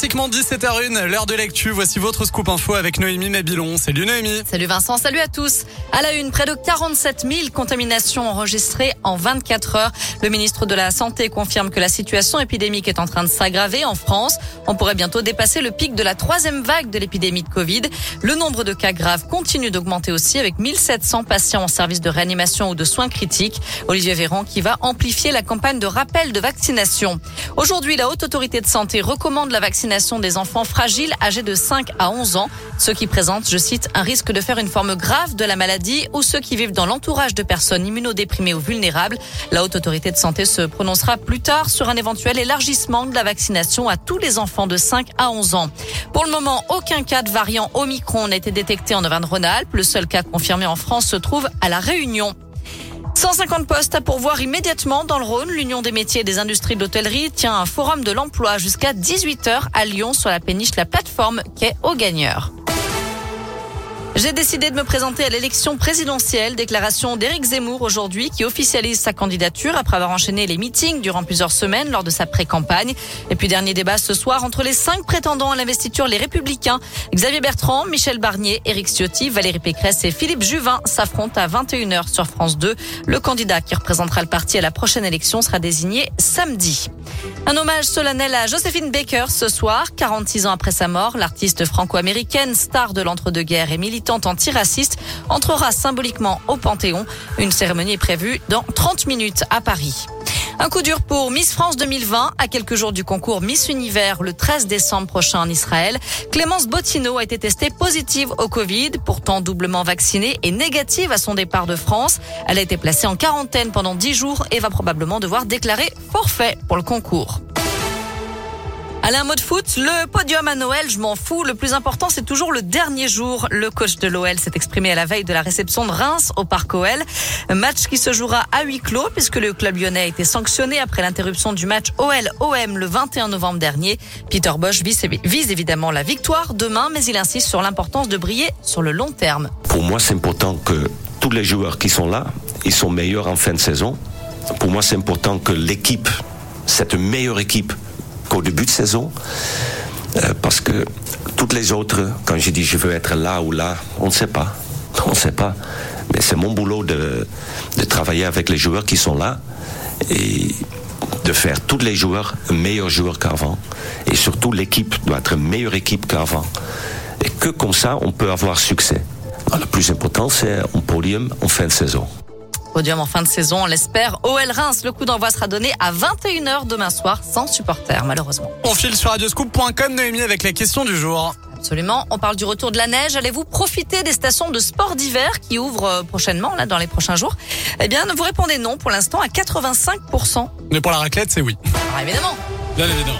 pratiquement 17h01, l'heure de lecture. Voici votre scoop info avec Noémie Mabilon. Salut Noémie. Salut Vincent, salut à tous. À la une, près de 47 000 contaminations enregistrées en 24 heures. Le ministre de la Santé confirme que la situation épidémique est en train de s'aggraver en France. On pourrait bientôt dépasser le pic de la troisième vague de l'épidémie de Covid. Le nombre de cas graves continue d'augmenter aussi avec 1700 patients en service de réanimation ou de soins critiques. Olivier Véran qui va amplifier la campagne de rappel de vaccination. Aujourd'hui, la Haute Autorité de Santé recommande la vaccination des enfants fragiles âgés de 5 à 11 ans, ceux qui présentent, je cite, un risque de faire une forme grave de la maladie ou ceux qui vivent dans l'entourage de personnes immunodéprimées ou vulnérables. La Haute Autorité de Santé se prononcera plus tard sur un éventuel élargissement de la vaccination à tous les enfants de 5 à 11 ans. Pour le moment, aucun cas de variant Omicron n'a été détecté en Auvergne-Rhône-Alpes. Le seul cas confirmé en France se trouve à La Réunion. 150 postes à pourvoir immédiatement dans le Rhône. L'Union des métiers et des industries de l'hôtellerie tient un forum de l'emploi jusqu'à 18h à Lyon sur la péniche La Plateforme quai aux gagneurs. J'ai décidé de me présenter à l'élection présidentielle. Déclaration d'Éric Zemmour aujourd'hui qui officialise sa candidature après avoir enchaîné les meetings durant plusieurs semaines lors de sa pré-campagne. Et puis dernier débat ce soir entre les cinq prétendants à l'investiture, les Républicains. Xavier Bertrand, Michel Barnier, Éric Ciotti, Valérie Pécresse et Philippe Juvin s'affrontent à 21h sur France 2. Le candidat qui représentera le parti à la prochaine élection sera désigné samedi. Un hommage solennel à Josephine Baker ce soir, 46 ans après sa mort. L'artiste franco-américaine, star de l'entre-deux-guerres et militante antiraciste, entrera symboliquement au Panthéon. Une cérémonie est prévue dans 30 minutes à Paris. Un coup dur pour Miss France 2020, à quelques jours du concours Miss Univers le 13 décembre prochain en Israël. Clémence Bottineau a été testée positive au Covid, pourtant doublement vaccinée et négative à son départ de France. Elle a été placée en quarantaine pendant 10 jours et va probablement devoir déclarer forfait pour le concours. Allez, un mot de foot. Le podium à Noël, je m'en fous. Le plus important, c'est toujours le dernier jour. Le coach de l'OL s'est exprimé à la veille de la réception de Reims au Parc OL. Match qui se jouera à huis clos puisque le club lyonnais a été sanctionné après l'interruption du match OL-OM le 21 novembre dernier. Peter Bosch vise, vise évidemment la victoire demain, mais il insiste sur l'importance de briller sur le long terme. Pour moi, c'est important que tous les joueurs qui sont là, ils sont meilleurs en fin de saison. Pour moi, c'est important que l'équipe, cette meilleure équipe, qu'au début de saison. Euh, parce que toutes les autres, quand je dis je veux être là ou là, on ne sait pas. On ne sait pas. Mais c'est mon boulot de, travailler avec les joueurs qui sont là et de faire tous les joueurs meilleurs joueurs qu'avant. Et surtout, l'équipe doit être meilleure équipe qu'avant. Et que comme ça, on peut avoir succès. Alors, le plus important, c'est un podium en fin de saison. Podium en fin de saison, on l'espère. OL Reims, le coup d'envoi sera donné à 21h demain soir, sans supporters, malheureusement. On file sur radioscoop.com, Noémie, avec la question du jour. Absolument. On parle du retour de la neige. Allez-vous profiter des stations de sport d'hiver qui ouvrent euh, prochainement, là, dans les prochains jours? Eh bien, vous répondez non pour l'instant à 85%. Mais pour la raclette, c'est oui. Alors, évidemment. Bien évidemment.